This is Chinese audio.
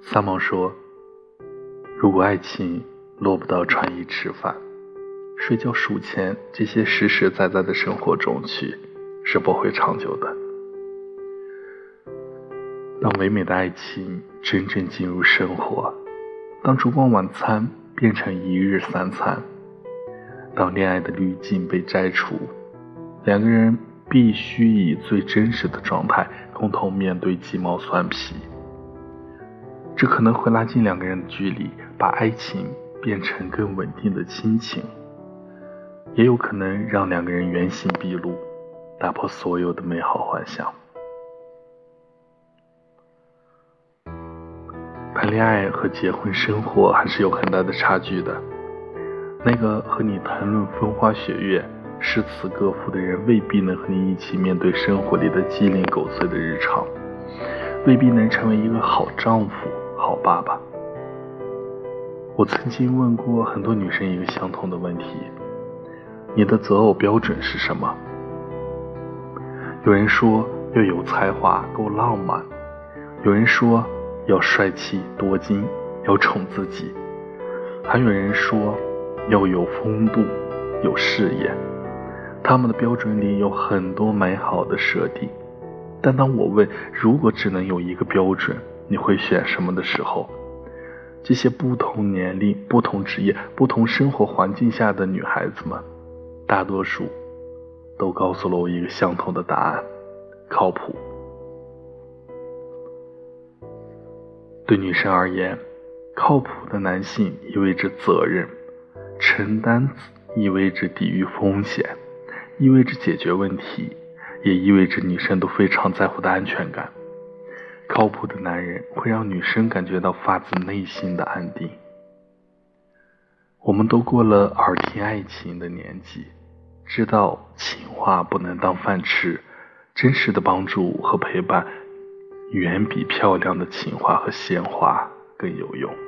三毛说：“如果爱情落不到穿衣吃饭、睡觉数钱这些实实在在的生活中去，是不会长久的。当唯美的爱情真正进入生活，当烛光晚餐变成一日三餐，当恋爱的滤镜被摘除，两个人必须以最真实的状态共同面对鸡毛蒜皮。”这可能会拉近两个人的距离，把爱情变成更稳定的亲情，也有可能让两个人原形毕露，打破所有的美好幻想。谈恋爱和结婚生活还是有很大的差距的。那个和你谈论风花雪月、诗词歌赋的人，未必能和你一起面对生活里的鸡零狗碎的日常，未必能成为一个好丈夫。好爸爸，我曾经问过很多女生一个相同的问题：你的择偶标准是什么？有人说要有才华，够浪漫；有人说要帅气多金，要宠自己；还有人说要有风度，有事业。他们的标准里有很多美好的设定，但当我问如果只能有一个标准？你会选什么的时候，这些不同年龄、不同职业、不同生活环境下的女孩子们，大多数都告诉了我一个相同的答案：靠谱。对女生而言，靠谱的男性意味着责任、承担，意味着抵御风险，意味着解决问题，也意味着女生都非常在乎的安全感。靠谱的男人会让女生感觉到发自内心的安定。我们都过了耳听爱情的年纪，知道情话不能当饭吃，真实的帮助和陪伴远比漂亮的情话和鲜花更有用。